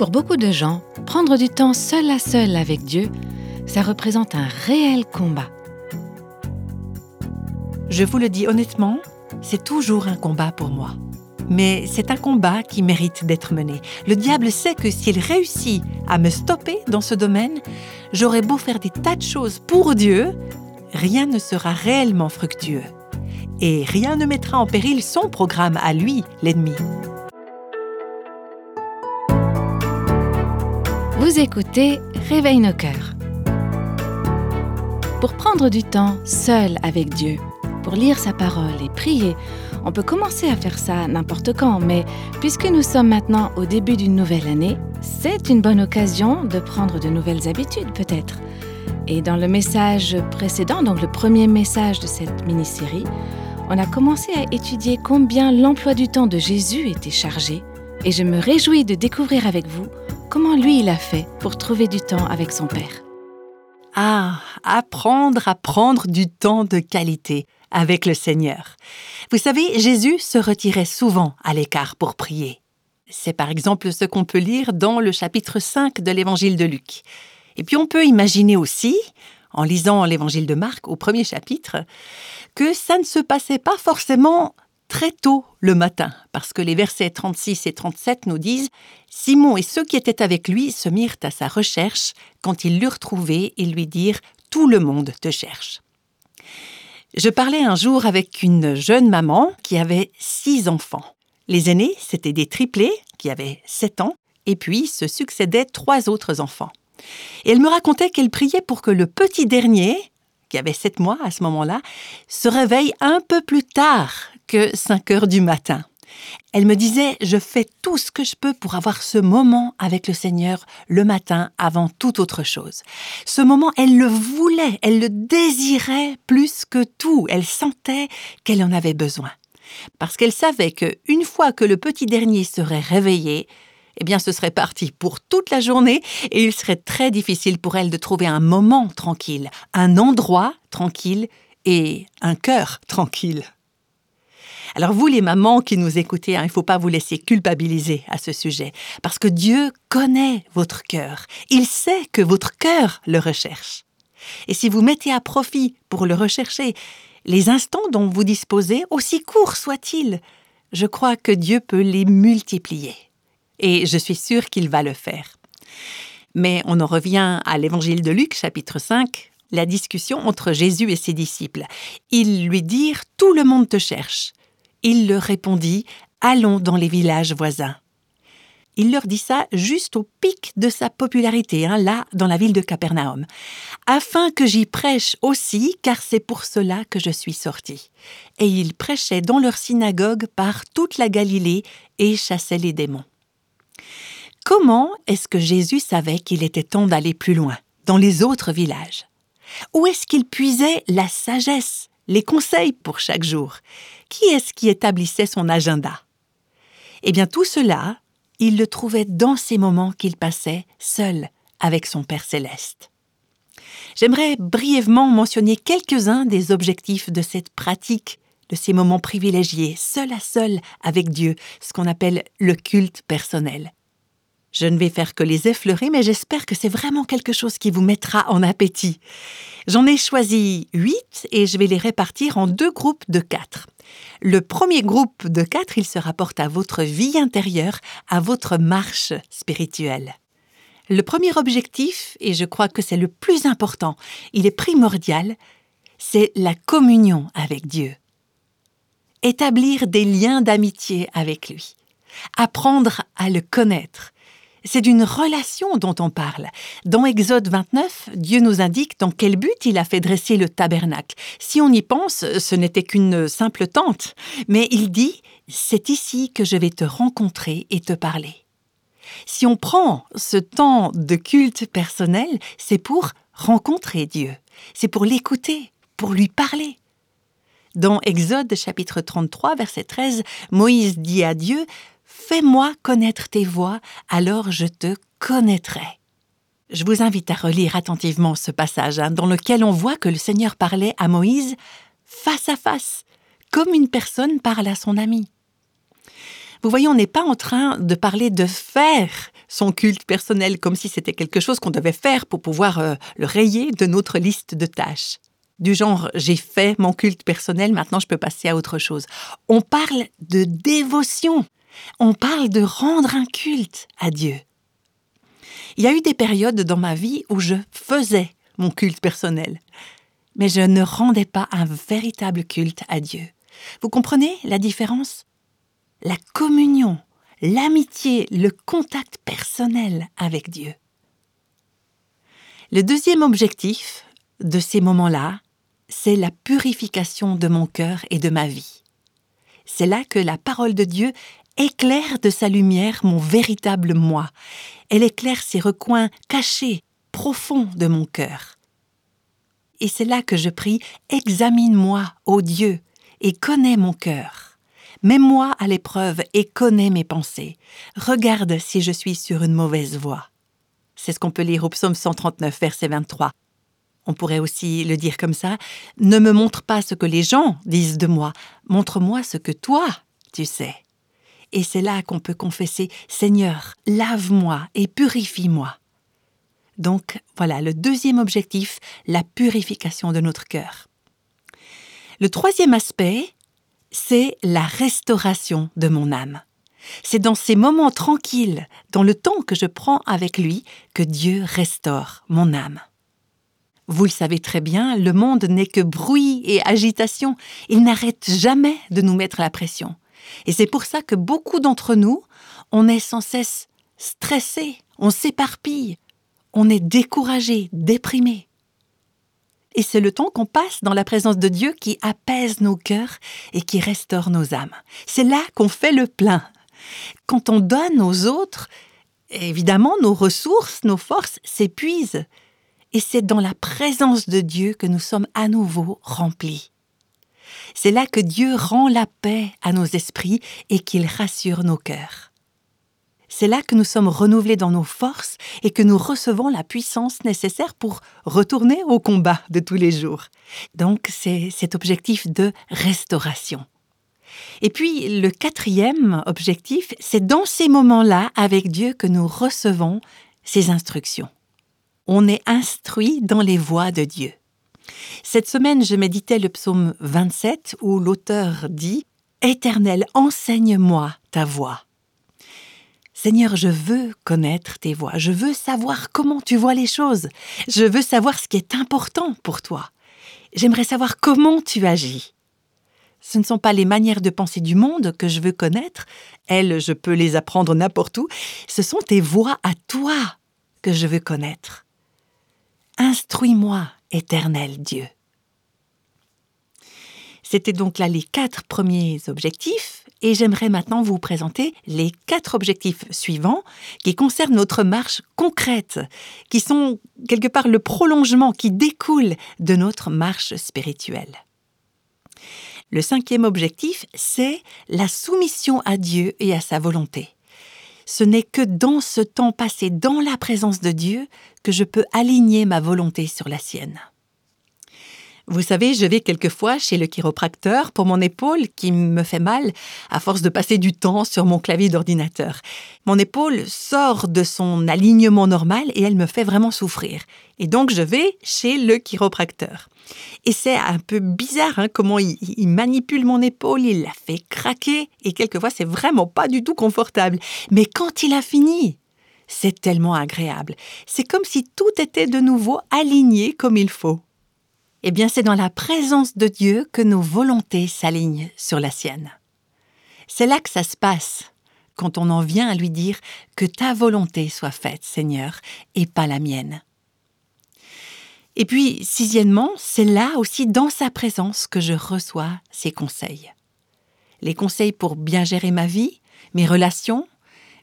Pour beaucoup de gens, prendre du temps seul à seul avec Dieu, ça représente un réel combat. Je vous le dis honnêtement, c'est toujours un combat pour moi. Mais c'est un combat qui mérite d'être mené. Le diable sait que s'il réussit à me stopper dans ce domaine, j'aurai beau faire des tas de choses pour Dieu, rien ne sera réellement fructueux. Et rien ne mettra en péril son programme à lui, l'ennemi. Vous écoutez Réveille nos cœurs. Pour prendre du temps seul avec Dieu, pour lire sa parole et prier, on peut commencer à faire ça n'importe quand, mais puisque nous sommes maintenant au début d'une nouvelle année, c'est une bonne occasion de prendre de nouvelles habitudes peut-être. Et dans le message précédent, donc le premier message de cette mini-série, on a commencé à étudier combien l'emploi du temps de Jésus était chargé, et je me réjouis de découvrir avec vous comment lui il a fait pour trouver du temps avec son Père. Ah, apprendre à prendre du temps de qualité avec le Seigneur. Vous savez, Jésus se retirait souvent à l'écart pour prier. C'est par exemple ce qu'on peut lire dans le chapitre 5 de l'évangile de Luc. Et puis on peut imaginer aussi, en lisant l'évangile de Marc au premier chapitre, que ça ne se passait pas forcément très tôt le matin, parce que les versets 36 et 37 nous disent Simon et ceux qui étaient avec lui se mirent à sa recherche. Quand ils l'eurent trouvé, ils lui dirent Tout le monde te cherche. Je parlais un jour avec une jeune maman qui avait six enfants. Les aînés, c'étaient des triplés qui avaient sept ans, et puis se succédaient trois autres enfants. Et elle me racontait qu'elle priait pour que le petit dernier, qui avait sept mois à ce moment-là, se réveille un peu plus tard que 5 heures du matin. Elle me disait, je fais tout ce que je peux pour avoir ce moment avec le Seigneur le matin avant toute autre chose. Ce moment, elle le voulait, elle le désirait plus que tout, elle sentait qu'elle en avait besoin. Parce qu'elle savait que une fois que le petit dernier serait réveillé, eh bien ce serait parti pour toute la journée et il serait très difficile pour elle de trouver un moment tranquille, un endroit tranquille et un cœur tranquille. Alors vous les mamans qui nous écoutez, hein, il ne faut pas vous laisser culpabiliser à ce sujet, parce que Dieu connaît votre cœur. Il sait que votre cœur le recherche. Et si vous mettez à profit pour le rechercher les instants dont vous disposez, aussi courts soient-ils, je crois que Dieu peut les multiplier. Et je suis sûre qu'il va le faire. Mais on en revient à l'évangile de Luc, chapitre 5, la discussion entre Jésus et ses disciples. Ils lui dirent Tout le monde te cherche il leur répondit Allons dans les villages voisins. Il leur dit ça juste au pic de sa popularité, hein, là, dans la ville de Capernaum, afin que j'y prêche aussi, car c'est pour cela que je suis sorti. Et il prêchait dans leur synagogue par toute la Galilée et chassait les démons. Comment est-ce que Jésus savait qu'il était temps d'aller plus loin, dans les autres villages? Où est-ce qu'il puisait la sagesse, les conseils pour chaque jour qui est-ce qui établissait son agenda? Eh bien tout cela, il le trouvait dans ces moments qu'il passait seul avec son Père céleste. J'aimerais brièvement mentionner quelques-uns des objectifs de cette pratique, de ces moments privilégiés, seul à seul avec Dieu, ce qu'on appelle le culte personnel. Je ne vais faire que les effleurer, mais j'espère que c'est vraiment quelque chose qui vous mettra en appétit. J'en ai choisi huit et je vais les répartir en deux groupes de quatre. Le premier groupe de quatre, il se rapporte à votre vie intérieure, à votre marche spirituelle. Le premier objectif, et je crois que c'est le plus important, il est primordial, c'est la communion avec Dieu. Établir des liens d'amitié avec lui, apprendre à le connaître, c'est d'une relation dont on parle. Dans Exode 29, Dieu nous indique dans quel but il a fait dresser le tabernacle. Si on y pense, ce n'était qu'une simple tente, mais il dit C'est ici que je vais te rencontrer et te parler. Si on prend ce temps de culte personnel, c'est pour rencontrer Dieu, c'est pour l'écouter, pour lui parler. Dans Exode chapitre 33, verset 13, Moïse dit à Dieu Fais-moi connaître tes voies, alors je te connaîtrai. Je vous invite à relire attentivement ce passage hein, dans lequel on voit que le Seigneur parlait à Moïse face à face, comme une personne parle à son ami. Vous voyez, on n'est pas en train de parler de faire son culte personnel comme si c'était quelque chose qu'on devait faire pour pouvoir euh, le rayer de notre liste de tâches. Du genre, j'ai fait mon culte personnel, maintenant je peux passer à autre chose. On parle de dévotion. On parle de rendre un culte à Dieu. Il y a eu des périodes dans ma vie où je faisais mon culte personnel, mais je ne rendais pas un véritable culte à Dieu. Vous comprenez la différence? La communion, l'amitié, le contact personnel avec Dieu. Le deuxième objectif de ces moments-là, c'est la purification de mon cœur et de ma vie. C'est là que la parole de Dieu éclaire de sa lumière mon véritable moi. Elle éclaire ces recoins cachés, profonds de mon cœur. Et c'est là que je prie, examine-moi, ô Dieu, et connais mon cœur. Mets-moi à l'épreuve et connais mes pensées. Regarde si je suis sur une mauvaise voie. C'est ce qu'on peut lire au psaume 139, verset 23. On pourrait aussi le dire comme ça. Ne me montre pas ce que les gens disent de moi, montre-moi ce que toi, tu sais. Et c'est là qu'on peut confesser Seigneur, lave-moi et purifie-moi. Donc voilà, le deuxième objectif, la purification de notre cœur. Le troisième aspect, c'est la restauration de mon âme. C'est dans ces moments tranquilles, dans le temps que je prends avec lui, que Dieu restaure mon âme. Vous le savez très bien, le monde n'est que bruit et agitation. Il n'arrête jamais de nous mettre la pression. Et c'est pour ça que beaucoup d'entre nous, on est sans cesse stressé, on s'éparpille, on est découragé, déprimé. Et c'est le temps qu'on passe dans la présence de Dieu qui apaise nos cœurs et qui restaure nos âmes. C'est là qu'on fait le plein. Quand on donne aux autres, évidemment, nos ressources, nos forces s'épuisent. Et c'est dans la présence de Dieu que nous sommes à nouveau remplis. C'est là que Dieu rend la paix à nos esprits et qu'il rassure nos cœurs. C'est là que nous sommes renouvelés dans nos forces et que nous recevons la puissance nécessaire pour retourner au combat de tous les jours. Donc c'est cet objectif de restauration. Et puis le quatrième objectif, c'est dans ces moments-là avec Dieu que nous recevons ses instructions. On est instruit dans les voies de Dieu. Cette semaine, je méditais le psaume 27 où l'auteur dit Éternel, enseigne-moi ta voix. Seigneur, je veux connaître tes voix, je veux savoir comment tu vois les choses, je veux savoir ce qui est important pour toi. J'aimerais savoir comment tu agis. Ce ne sont pas les manières de penser du monde que je veux connaître, elles, je peux les apprendre n'importe où, ce sont tes voix à toi que je veux connaître. Instruis-moi, éternel Dieu. C'était donc là les quatre premiers objectifs et j'aimerais maintenant vous présenter les quatre objectifs suivants qui concernent notre marche concrète, qui sont quelque part le prolongement qui découle de notre marche spirituelle. Le cinquième objectif, c'est la soumission à Dieu et à sa volonté. Ce n'est que dans ce temps passé dans la présence de Dieu que je peux aligner ma volonté sur la sienne. Vous savez, je vais quelquefois chez le chiropracteur pour mon épaule qui me fait mal à force de passer du temps sur mon clavier d'ordinateur. Mon épaule sort de son alignement normal et elle me fait vraiment souffrir. Et donc je vais chez le chiropracteur. Et c'est un peu bizarre hein, comment il, il, manipule mon épaule, il la fait craquer et quelquefois c'est vraiment pas du tout confortable. Mais quand il a fini, c'est tellement agréable. C'est comme si tout était de nouveau aligné comme il faut. Eh bien, c'est dans la présence de Dieu que nos volontés s'alignent sur la sienne. C'est là que ça se passe, quand on en vient à lui dire que ta volonté soit faite, Seigneur, et pas la mienne. Et puis, sixièmement, c'est là aussi dans sa présence que je reçois ses conseils. Les conseils pour bien gérer ma vie, mes relations,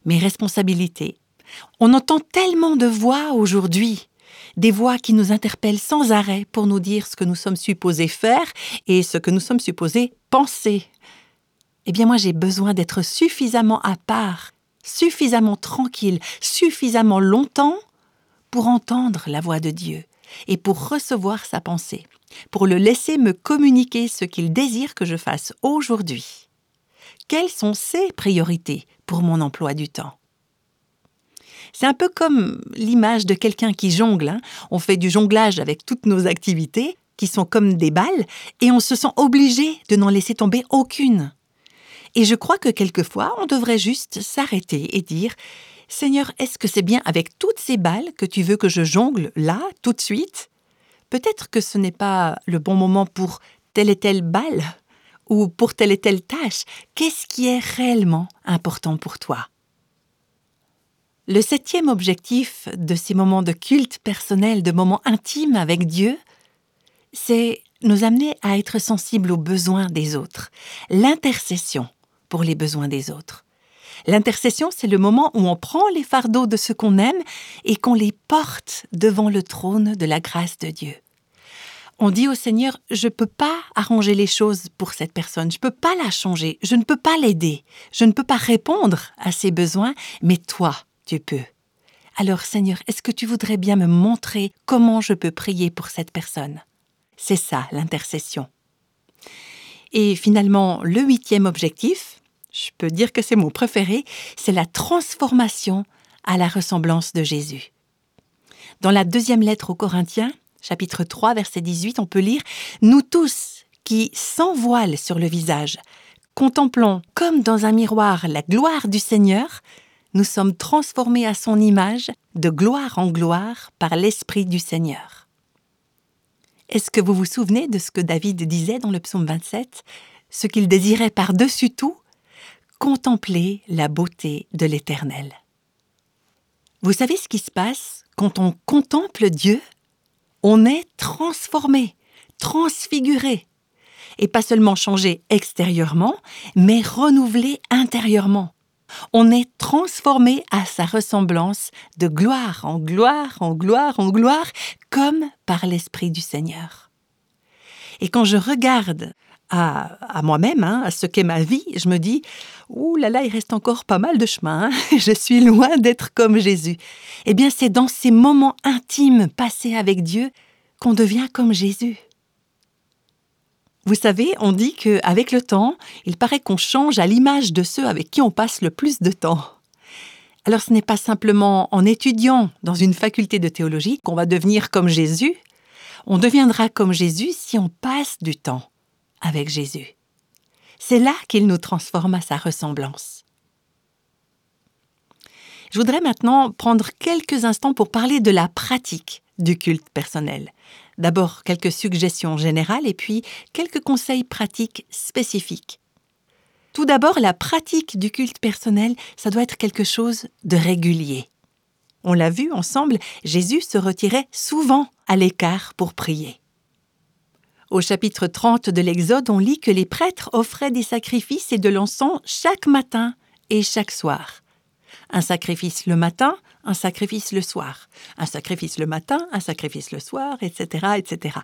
mes responsabilités. On entend tellement de voix aujourd'hui des voix qui nous interpellent sans arrêt pour nous dire ce que nous sommes supposés faire et ce que nous sommes supposés penser. Eh bien moi j'ai besoin d'être suffisamment à part, suffisamment tranquille, suffisamment longtemps pour entendre la voix de Dieu et pour recevoir sa pensée, pour le laisser me communiquer ce qu'il désire que je fasse aujourd'hui. Quelles sont ses priorités pour mon emploi du temps? C'est un peu comme l'image de quelqu'un qui jongle. Hein. On fait du jonglage avec toutes nos activités, qui sont comme des balles, et on se sent obligé de n'en laisser tomber aucune. Et je crois que quelquefois, on devrait juste s'arrêter et dire Seigneur, est-ce que c'est bien avec toutes ces balles que tu veux que je jongle là, tout de suite? Peut-être que ce n'est pas le bon moment pour telle et telle balle ou pour telle et telle tâche. Qu'est-ce qui est réellement important pour toi? Le septième objectif de ces moments de culte personnel, de moments intimes avec Dieu, c'est nous amener à être sensibles aux besoins des autres, l'intercession pour les besoins des autres. L'intercession, c'est le moment où on prend les fardeaux de ceux qu'on aime et qu'on les porte devant le trône de la grâce de Dieu. On dit au Seigneur, je ne peux pas arranger les choses pour cette personne, je ne peux pas la changer, je ne peux pas l'aider, je ne peux pas répondre à ses besoins, mais toi, tu peux. Alors Seigneur, est-ce que tu voudrais bien me montrer comment je peux prier pour cette personne? C'est ça l'intercession. Et finalement, le huitième objectif, je peux dire que c'est mon préféré, c'est la transformation à la ressemblance de Jésus. Dans la deuxième lettre aux Corinthiens, chapitre 3, verset 18, on peut lire Nous tous qui, sans voile sur le visage, contemplons comme dans un miroir la gloire du Seigneur, nous sommes transformés à son image de gloire en gloire par l'Esprit du Seigneur. Est-ce que vous vous souvenez de ce que David disait dans le psaume 27 Ce qu'il désirait par-dessus tout Contempler la beauté de l'Éternel. Vous savez ce qui se passe quand on contemple Dieu? On est transformé, transfiguré, et pas seulement changé extérieurement, mais renouvelé intérieurement. On est transformé à sa ressemblance de gloire en gloire, en gloire, en gloire, comme par l'Esprit du Seigneur. Et quand je regarde à, moi-même, hein, à ce qu'est ma vie, je me dis Ouh là là, il reste encore pas mal de chemin, hein. je suis loin d'être comme Jésus. Eh bien, c'est dans ces moments intimes passés avec Dieu qu'on devient comme Jésus. Vous savez, on dit qu'avec le temps, il paraît qu'on change à l'image de ceux avec qui on passe le plus de temps. Alors ce n'est pas simplement en étudiant dans une faculté de théologie qu'on va devenir comme Jésus, on deviendra comme Jésus si on passe du temps avec Jésus. C'est là qu'il nous transforme à sa ressemblance. Je voudrais maintenant prendre quelques instants pour parler de la pratique du culte personnel. D'abord quelques suggestions générales et puis quelques conseils pratiques spécifiques. Tout d'abord, la pratique du culte personnel, ça doit être quelque chose de régulier. On l'a vu ensemble, Jésus se retirait souvent à l'écart pour prier. Au chapitre 30 de l'Exode, on lit que les prêtres offraient des sacrifices et de l'encens chaque matin et chaque soir. Un sacrifice le matin, un sacrifice le soir. Un sacrifice le matin, un sacrifice le soir, etc., etc.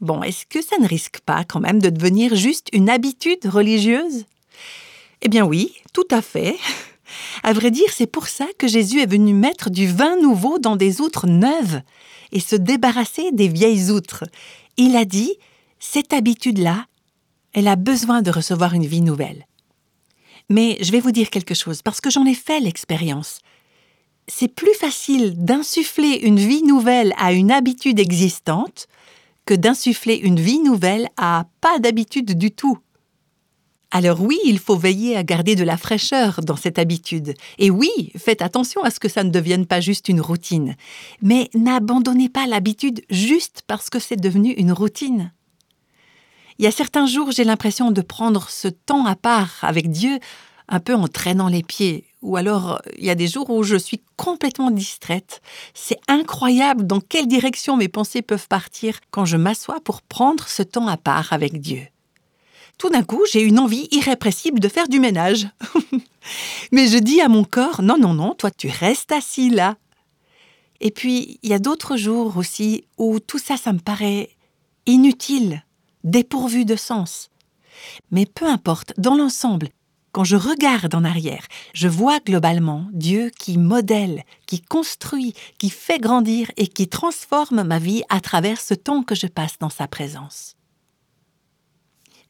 Bon, est-ce que ça ne risque pas quand même de devenir juste une habitude religieuse? Eh bien oui, tout à fait. À vrai dire, c'est pour ça que Jésus est venu mettre du vin nouveau dans des outres neuves et se débarrasser des vieilles outres. Il a dit cette habitude-là, elle a besoin de recevoir une vie nouvelle. Mais je vais vous dire quelque chose, parce que j'en ai fait l'expérience. C'est plus facile d'insuffler une vie nouvelle à une habitude existante que d'insuffler une vie nouvelle à pas d'habitude du tout. Alors oui, il faut veiller à garder de la fraîcheur dans cette habitude. Et oui, faites attention à ce que ça ne devienne pas juste une routine. Mais n'abandonnez pas l'habitude juste parce que c'est devenu une routine. Il y a certains jours, j'ai l'impression de prendre ce temps à part avec Dieu, un peu en traînant les pieds. Ou alors, il y a des jours où je suis complètement distraite. C'est incroyable dans quelle direction mes pensées peuvent partir quand je m'assois pour prendre ce temps à part avec Dieu. Tout d'un coup, j'ai une envie irrépressible de faire du ménage. Mais je dis à mon corps, non, non, non, toi tu restes assis là. Et puis, il y a d'autres jours aussi où tout ça, ça me paraît inutile dépourvu de sens. Mais peu importe, dans l'ensemble, quand je regarde en arrière, je vois globalement Dieu qui modèle, qui construit, qui fait grandir et qui transforme ma vie à travers ce temps que je passe dans sa présence.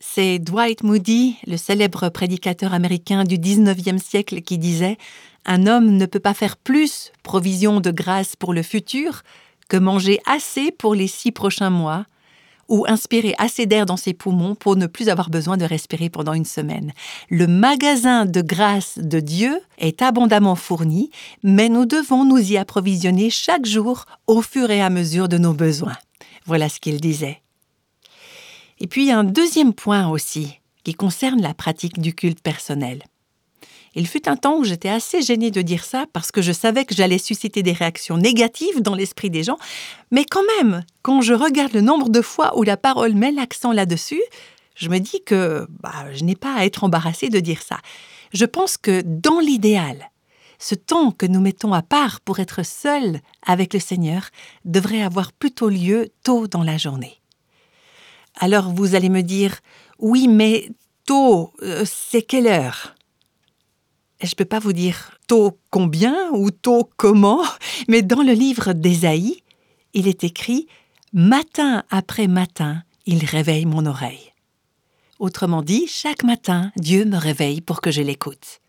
C'est Dwight Moody, le célèbre prédicateur américain du 19e siècle, qui disait Un homme ne peut pas faire plus provision de grâce pour le futur que manger assez pour les six prochains mois ou inspirer assez d'air dans ses poumons pour ne plus avoir besoin de respirer pendant une semaine. Le magasin de grâce de Dieu est abondamment fourni, mais nous devons nous y approvisionner chaque jour au fur et à mesure de nos besoins. Voilà ce qu'il disait. Et puis un deuxième point aussi, qui concerne la pratique du culte personnel. Il fut un temps où j'étais assez gênée de dire ça parce que je savais que j'allais susciter des réactions négatives dans l'esprit des gens, mais quand même, quand je regarde le nombre de fois où la parole met l'accent là-dessus, je me dis que bah, je n'ai pas à être embarrassée de dire ça. Je pense que dans l'idéal, ce temps que nous mettons à part pour être seuls avec le Seigneur devrait avoir plutôt lieu tôt dans la journée. Alors vous allez me dire, oui, mais tôt, euh, c'est quelle heure? Je ne peux pas vous dire tôt combien ou tôt comment, mais dans le livre d'Ésaïe, il est écrit Matin après matin, il réveille mon oreille. Autrement dit, chaque matin, Dieu me réveille pour que je l'écoute.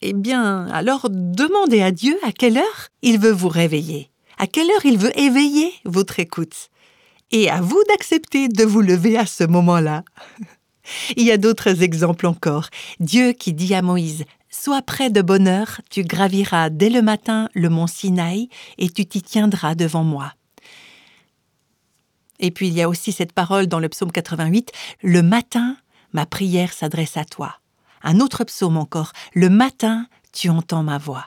Eh bien, alors demandez à Dieu à quelle heure il veut vous réveiller, à quelle heure il veut éveiller votre écoute et à vous d'accepter de vous lever à ce moment-là. Il y a d'autres exemples encore. Dieu qui dit à Moïse Sois près de bonne heure, tu graviras dès le matin le mont Sinaï et tu t'y tiendras devant moi. Et puis il y a aussi cette parole dans le psaume 88 Le matin, ma prière s'adresse à toi. Un autre psaume encore Le matin, tu entends ma voix.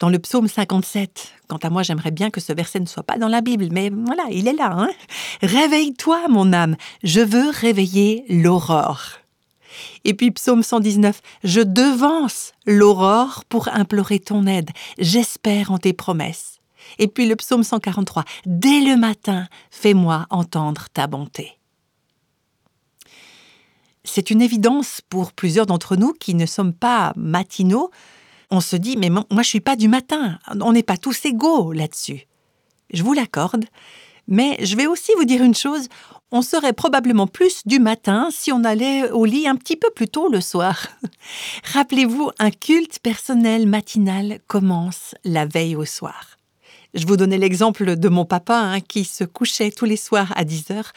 Dans le psaume 57, quant à moi, j'aimerais bien que ce verset ne soit pas dans la Bible, mais voilà, il est là. Hein Réveille-toi, mon âme, je veux réveiller l'aurore. Et puis psaume 119, je devance l'aurore pour implorer ton aide, j'espère en tes promesses. Et puis le psaume 143, dès le matin, fais-moi entendre ta bonté. C'est une évidence pour plusieurs d'entre nous qui ne sommes pas matinaux on se dit mais moi je suis pas du matin, on n'est pas tous égaux là-dessus. Je vous l'accorde, mais je vais aussi vous dire une chose, on serait probablement plus du matin si on allait au lit un petit peu plus tôt le soir. Rappelez-vous, un culte personnel matinal commence la veille au soir. Je vous donnais l'exemple de mon papa hein, qui se couchait tous les soirs à 10 heures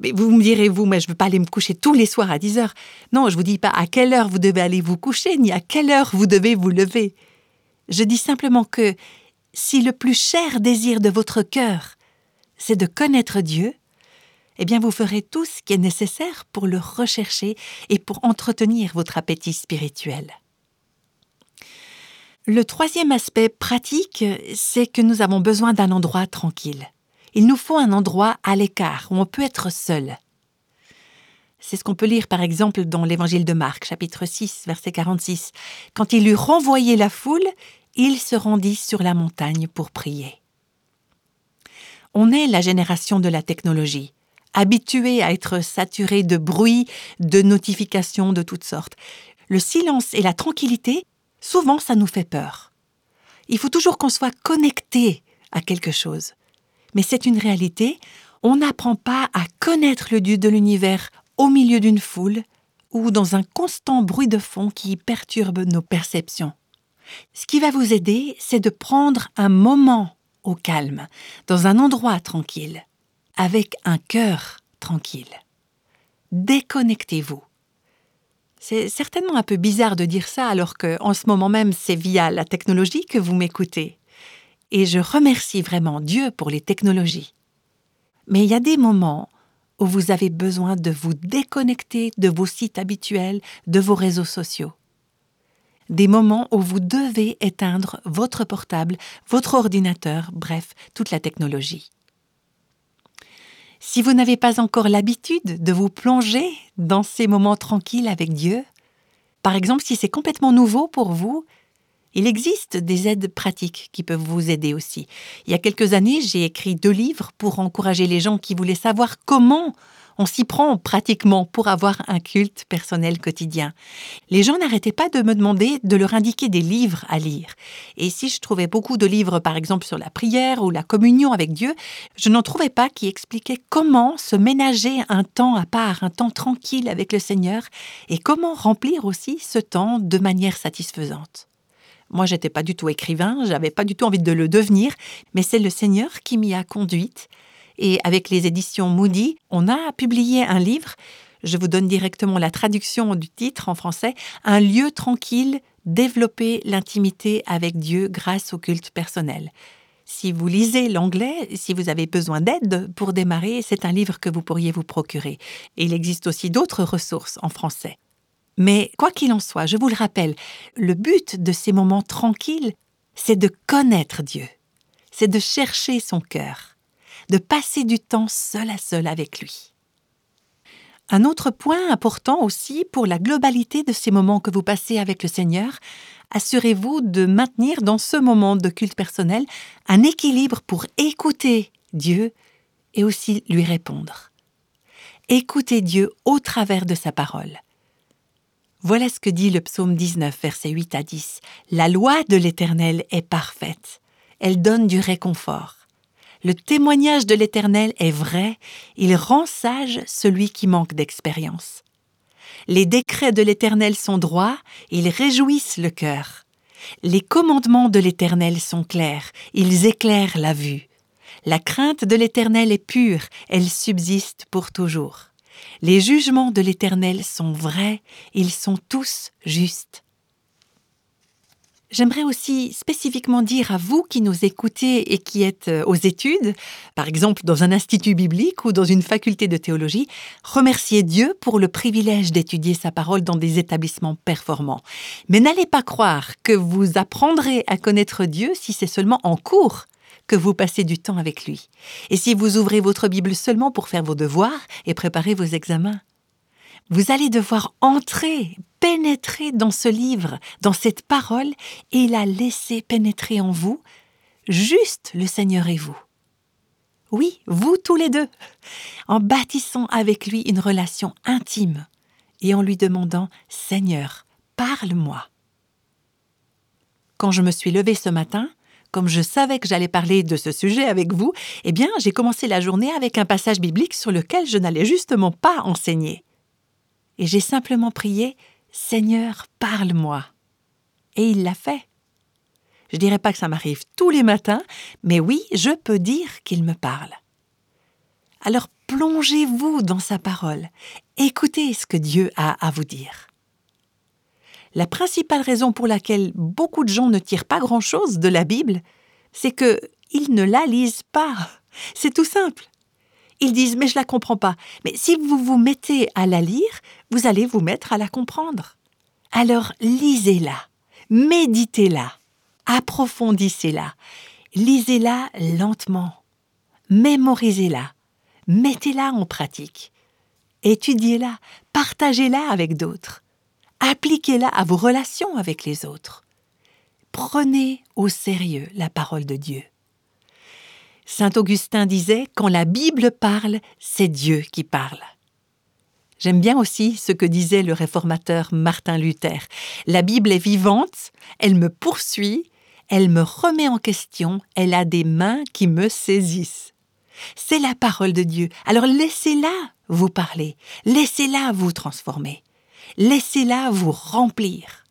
mais vous me direz, vous, mais je ne veux pas aller me coucher tous les soirs à 10 heures. Non, je vous dis pas à quelle heure vous devez aller vous coucher, ni à quelle heure vous devez vous lever. Je dis simplement que si le plus cher désir de votre cœur, c'est de connaître Dieu, eh bien vous ferez tout ce qui est nécessaire pour le rechercher et pour entretenir votre appétit spirituel. Le troisième aspect pratique, c'est que nous avons besoin d'un endroit tranquille. Il nous faut un endroit à l'écart où on peut être seul. C'est ce qu'on peut lire par exemple dans l'évangile de Marc, chapitre 6, verset 46. Quand il eut renvoyé la foule, il se rendit sur la montagne pour prier. On est la génération de la technologie, habituée à être saturée de bruit, de notifications de toutes sortes. Le silence et la tranquillité, souvent ça nous fait peur. Il faut toujours qu'on soit connecté à quelque chose mais c'est une réalité, on n'apprend pas à connaître le Dieu de l'univers au milieu d'une foule ou dans un constant bruit de fond qui perturbe nos perceptions. Ce qui va vous aider, c'est de prendre un moment au calme, dans un endroit tranquille, avec un cœur tranquille. Déconnectez-vous. C'est certainement un peu bizarre de dire ça alors que, en ce moment même, c'est via la technologie que vous m'écoutez et je remercie vraiment Dieu pour les technologies. Mais il y a des moments où vous avez besoin de vous déconnecter de vos sites habituels, de vos réseaux sociaux. Des moments où vous devez éteindre votre portable, votre ordinateur, bref, toute la technologie. Si vous n'avez pas encore l'habitude de vous plonger dans ces moments tranquilles avec Dieu, par exemple si c'est complètement nouveau pour vous, il existe des aides pratiques qui peuvent vous aider aussi. Il y a quelques années, j'ai écrit deux livres pour encourager les gens qui voulaient savoir comment On s'y prend pratiquement pour avoir un culte personnel quotidien. Les gens n'arrêtaient pas de me demander de leur indiquer des livres à lire. Et si je trouvais beaucoup de livres, par exemple, sur la prière ou la communion avec Dieu, je n'en trouvais pas qui expliquaient comment se ménager un temps à part, un temps tranquille avec le Seigneur, et comment remplir aussi ce temps de manière satisfaisante. Moi, j'étais pas du tout écrivain, j'avais pas du tout envie de le devenir, mais c'est le Seigneur qui m'y a conduite et avec les éditions Moody, on a publié un livre, je vous donne directement la traduction du titre en français, Un lieu tranquille, développer l'intimité avec Dieu grâce au culte personnel. Si vous lisez l'anglais, si vous avez besoin d'aide pour démarrer, c'est un livre que vous pourriez vous procurer. Et il existe aussi d'autres ressources en français. Mais quoi qu'il en soit, je vous le rappelle, le but de ces moments tranquilles, c'est de connaître Dieu, c'est de chercher son cœur de passer du temps seul à seul avec lui. Un autre point important aussi pour la globalité de ces moments que vous passez avec le Seigneur, assurez-vous de maintenir dans ce moment de culte personnel un équilibre pour écouter Dieu et aussi lui répondre. Écoutez Dieu au travers de sa parole. Voilà ce que dit le psaume 19, versets 8 à 10. La loi de l'Éternel est parfaite. Elle donne du réconfort. Le témoignage de l'Éternel est vrai, il rend sage celui qui manque d'expérience. Les décrets de l'Éternel sont droits, ils réjouissent le cœur. Les commandements de l'Éternel sont clairs, ils éclairent la vue. La crainte de l'Éternel est pure, elle subsiste pour toujours. Les jugements de l'Éternel sont vrais, ils sont tous justes. J'aimerais aussi spécifiquement dire à vous qui nous écoutez et qui êtes euh, aux études, par exemple dans un institut biblique ou dans une faculté de théologie, remerciez Dieu pour le privilège d'étudier sa parole dans des établissements performants. Mais n'allez pas croire que vous apprendrez à connaître Dieu si c'est seulement en cours que vous passez du temps avec lui. Et si vous ouvrez votre Bible seulement pour faire vos devoirs et préparer vos examens. Vous allez devoir entrer, pénétrer dans ce livre, dans cette parole, et la laisser pénétrer en vous, juste le Seigneur et vous. Oui, vous tous les deux, en bâtissant avec lui une relation intime et en lui demandant Seigneur, parle-moi. Quand je me suis levée ce matin, comme je savais que j'allais parler de ce sujet avec vous, eh bien, j'ai commencé la journée avec un passage biblique sur lequel je n'allais justement pas enseigner. Et j'ai simplement prié Seigneur, parle-moi. Et il l'a fait. Je dirais pas que ça m'arrive tous les matins, mais oui, je peux dire qu'il me parle. Alors plongez-vous dans sa parole, écoutez ce que Dieu a à vous dire. La principale raison pour laquelle beaucoup de gens ne tirent pas grand-chose de la Bible, c'est que ils ne la lisent pas. C'est tout simple. Ils disent mais je la comprends pas. Mais si vous vous mettez à la lire, vous allez vous mettre à la comprendre. Alors lisez-la, méditez-la, approfondissez-la, lisez-la lentement, mémorisez-la, mettez-la en pratique, étudiez-la, partagez-la avec d'autres, appliquez-la à vos relations avec les autres. Prenez au sérieux la parole de Dieu. Saint Augustin disait Quand la Bible parle, c'est Dieu qui parle. J'aime bien aussi ce que disait le réformateur Martin Luther. La Bible est vivante, elle me poursuit, elle me remet en question, elle a des mains qui me saisissent. C'est la parole de Dieu. Alors laissez-la vous parler, laissez-la vous transformer, laissez-la vous remplir.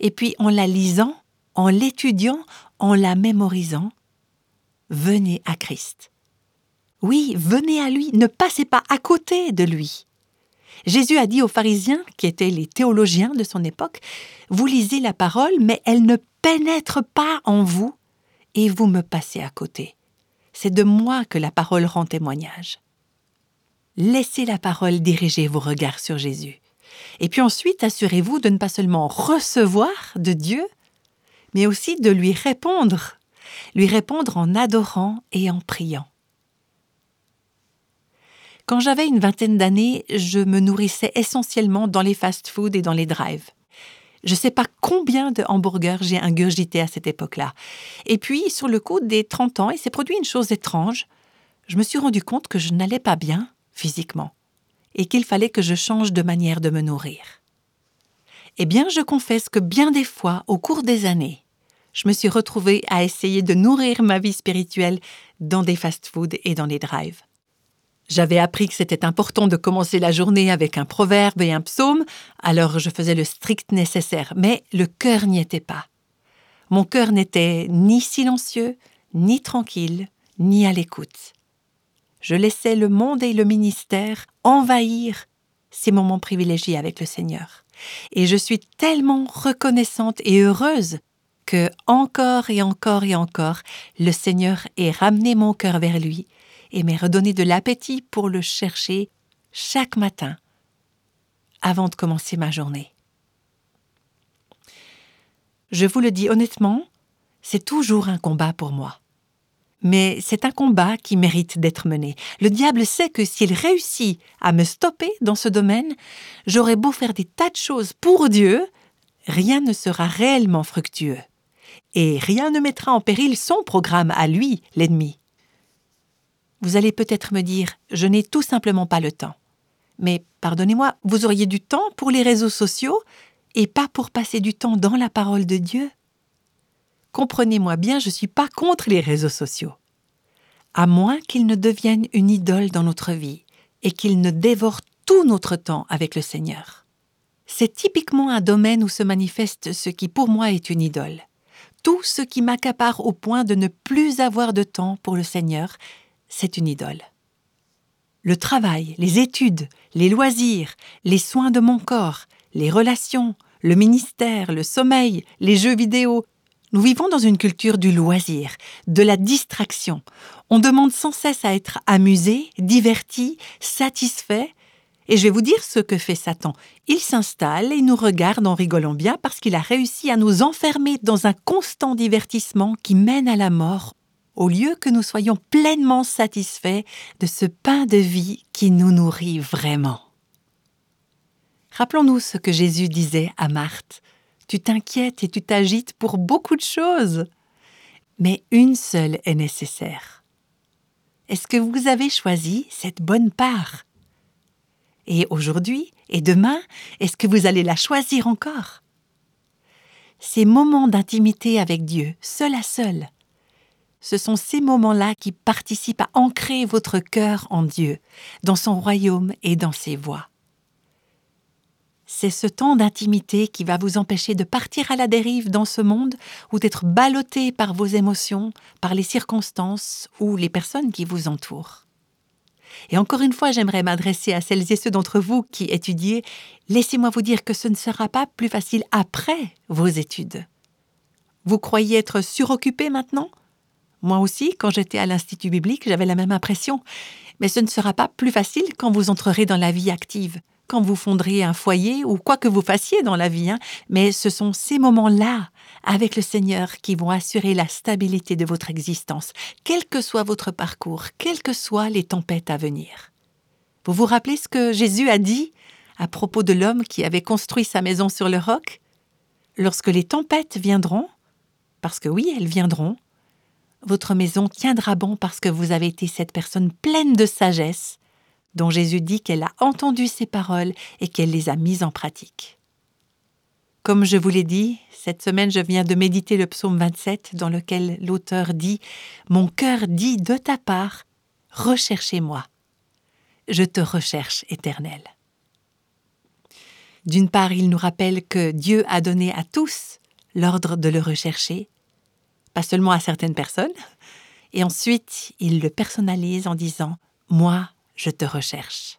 Et puis en la lisant, en l'étudiant, en la mémorisant, venez à Christ. Oui, venez à lui, ne passez pas à côté de lui. Jésus a dit aux pharisiens, qui étaient les théologiens de son époque, Vous lisez la parole, mais elle ne pénètre pas en vous, et vous me passez à côté. C'est de moi que la parole rend témoignage. Laissez la parole diriger vos regards sur Jésus. Et puis ensuite, assurez-vous de ne pas seulement recevoir de Dieu, mais aussi de lui répondre lui répondre en adorant et en priant. Quand j'avais une vingtaine d'années, je me nourrissais essentiellement dans les fast-foods et dans les drives. Je ne sais pas combien de hamburgers j'ai ingurgité à cette époque-là. Et puis, sur le coup des 30 ans, il s'est produit une chose étrange. Je me suis rendu compte que je n'allais pas bien, physiquement et qu'il fallait que je change de manière de me nourrir. Eh bien, je confesse que bien des fois, au cours des années, je me suis retrouvée à essayer de nourrir ma vie spirituelle dans des fast-foods et dans les drives. J'avais appris que c'était important de commencer la journée avec un proverbe et un psaume, alors je faisais le strict nécessaire, mais le cœur n'y était pas. Mon cœur n'était ni silencieux, ni tranquille, ni à l'écoute. Je laissais le monde et le ministère envahir ces moments privilégiés avec le Seigneur. Et je suis tellement reconnaissante et heureuse que encore et encore et encore, le Seigneur ait ramené mon cœur vers lui et m'ait redonné de l'appétit pour le chercher chaque matin avant de commencer ma journée. Je vous le dis honnêtement, c'est toujours un combat pour moi. Mais c'est un combat qui mérite d'être mené. Le diable sait que s'il réussit à me stopper dans ce domaine, j'aurai beau faire des tas de choses pour Dieu, rien ne sera réellement fructueux. Et rien ne mettra en péril son programme à lui, l'ennemi. Vous allez peut-être me dire, je n'ai tout simplement pas le temps. Mais pardonnez-moi, vous auriez du temps pour les réseaux sociaux et pas pour passer du temps dans la parole de Dieu? Comprenez-moi bien, je ne suis pas contre les réseaux sociaux. À moins qu'ils ne deviennent une idole dans notre vie et qu'ils ne dévorent tout notre temps avec le Seigneur. C'est typiquement un domaine où se manifeste ce qui pour moi est une idole. Tout ce qui m'accapare au point de ne plus avoir de temps pour le Seigneur c'est une idole. Le travail, les études, les loisirs, les soins de mon corps, les relations, le ministère, le sommeil, les jeux vidéo, nous vivons dans une culture du loisir, de la distraction. On demande sans cesse à être amusé, diverti, satisfait. Et je vais vous dire ce que fait Satan. Il s'installe et nous regarde en rigolant bien parce qu'il a réussi à nous enfermer dans un constant divertissement qui mène à la mort au lieu que nous soyons pleinement satisfaits de ce pain de vie qui nous nourrit vraiment. Rappelons-nous ce que Jésus disait à Marthe. Tu t'inquiètes et tu t'agites pour beaucoup de choses, mais une seule est nécessaire. Est-ce que vous avez choisi cette bonne part? Et aujourd'hui et demain, est-ce que vous allez la choisir encore? Ces moments d'intimité avec Dieu, seul à seul, ce sont ces moments-là qui participent à ancrer votre cœur en Dieu, dans son royaume et dans ses voies. C'est ce temps d'intimité qui va vous empêcher de partir à la dérive dans ce monde ou d'être ballotté par vos émotions, par les circonstances ou les personnes qui vous entourent. Et encore une fois, j'aimerais m'adresser à celles et ceux d'entre vous qui étudiez. Laissez-moi vous dire que ce ne sera pas plus facile après vos études. Vous croyez être suroccupé maintenant? Moi aussi, quand j'étais à l'Institut biblique, j'avais la même impression. Mais ce ne sera pas plus facile quand vous entrerez dans la vie active, quand vous fondrez un foyer ou quoi que vous fassiez dans la vie. Hein. Mais ce sont ces moments-là, avec le Seigneur, qui vont assurer la stabilité de votre existence, quel que soit votre parcours, quelles que soient les tempêtes à venir. Vous vous rappelez ce que Jésus a dit à propos de l'homme qui avait construit sa maison sur le roc? Lorsque les tempêtes viendront, parce que oui, elles viendront, votre maison tiendra bon parce que vous avez été cette personne pleine de sagesse, dont Jésus dit qu'elle a entendu ces paroles et qu'elle les a mises en pratique. Comme je vous l'ai dit, cette semaine je viens de méditer le psaume 27 dans lequel l'auteur dit Mon cœur dit de ta part, recherchez-moi. Je te recherche, Éternel. D'une part, il nous rappelle que Dieu a donné à tous l'ordre de le rechercher, pas seulement à certaines personnes. Et ensuite, il le personnalise en disant ⁇ Moi, je te recherche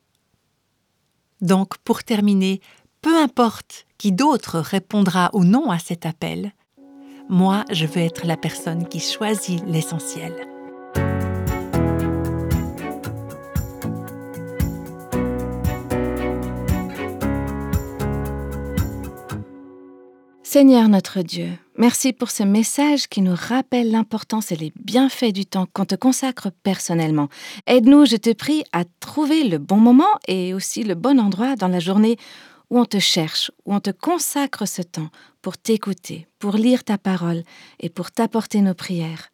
⁇ Donc, pour terminer, peu importe qui d'autre répondra ou non à cet appel, moi, je veux être la personne qui choisit l'essentiel. Seigneur notre Dieu, merci pour ce message qui nous rappelle l'importance et les bienfaits du temps qu'on te consacre personnellement. Aide-nous, je te prie, à trouver le bon moment et aussi le bon endroit dans la journée où on te cherche, où on te consacre ce temps pour t'écouter, pour lire ta parole et pour t'apporter nos prières.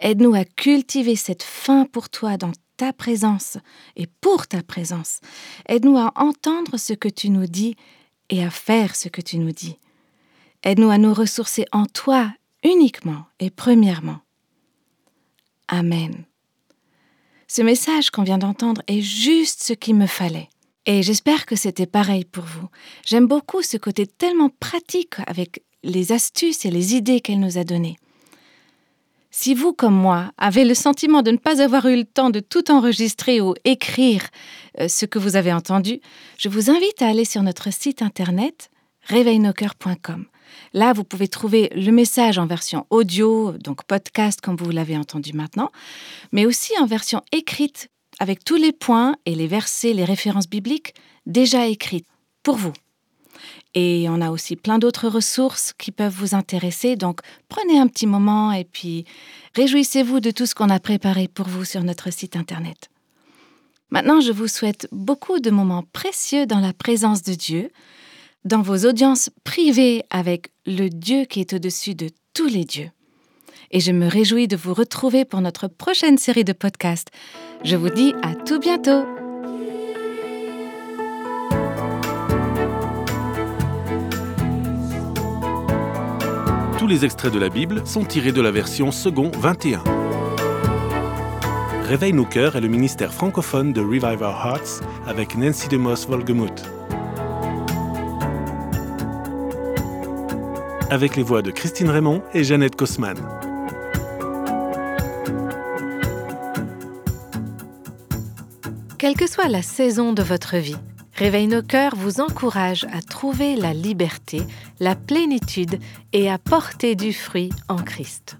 Aide-nous à cultiver cette faim pour toi dans ta présence et pour ta présence. Aide-nous à entendre ce que tu nous dis et à faire ce que tu nous dis. Aide-nous à nous ressourcer en toi uniquement et premièrement. Amen. Ce message qu'on vient d'entendre est juste ce qu'il me fallait. Et j'espère que c'était pareil pour vous. J'aime beaucoup ce côté tellement pratique avec les astuces et les idées qu'elle nous a données. Si vous, comme moi, avez le sentiment de ne pas avoir eu le temps de tout enregistrer ou écrire euh, ce que vous avez entendu, je vous invite à aller sur notre site internet réveilnoscoeurs.com. Là, vous pouvez trouver le message en version audio, donc podcast comme vous l'avez entendu maintenant, mais aussi en version écrite avec tous les points et les versets, les références bibliques déjà écrites pour vous. Et on a aussi plein d'autres ressources qui peuvent vous intéresser, donc prenez un petit moment et puis réjouissez-vous de tout ce qu'on a préparé pour vous sur notre site internet. Maintenant, je vous souhaite beaucoup de moments précieux dans la présence de Dieu, dans vos audiences privées avec le Dieu qui est au-dessus de tous les dieux. Et je me réjouis de vous retrouver pour notre prochaine série de podcasts. Je vous dis à tout bientôt. Tous les extraits de la Bible sont tirés de la version second 21. Réveille nos cœurs est le ministère francophone de Revive Our Hearts avec Nancy DeMoss Avec les voix de Christine Raymond et Jeannette Kosman. Quelle que soit la saison de votre vie, Réveille nos cœurs vous encourage à trouver la liberté, la plénitude et à porter du fruit en Christ.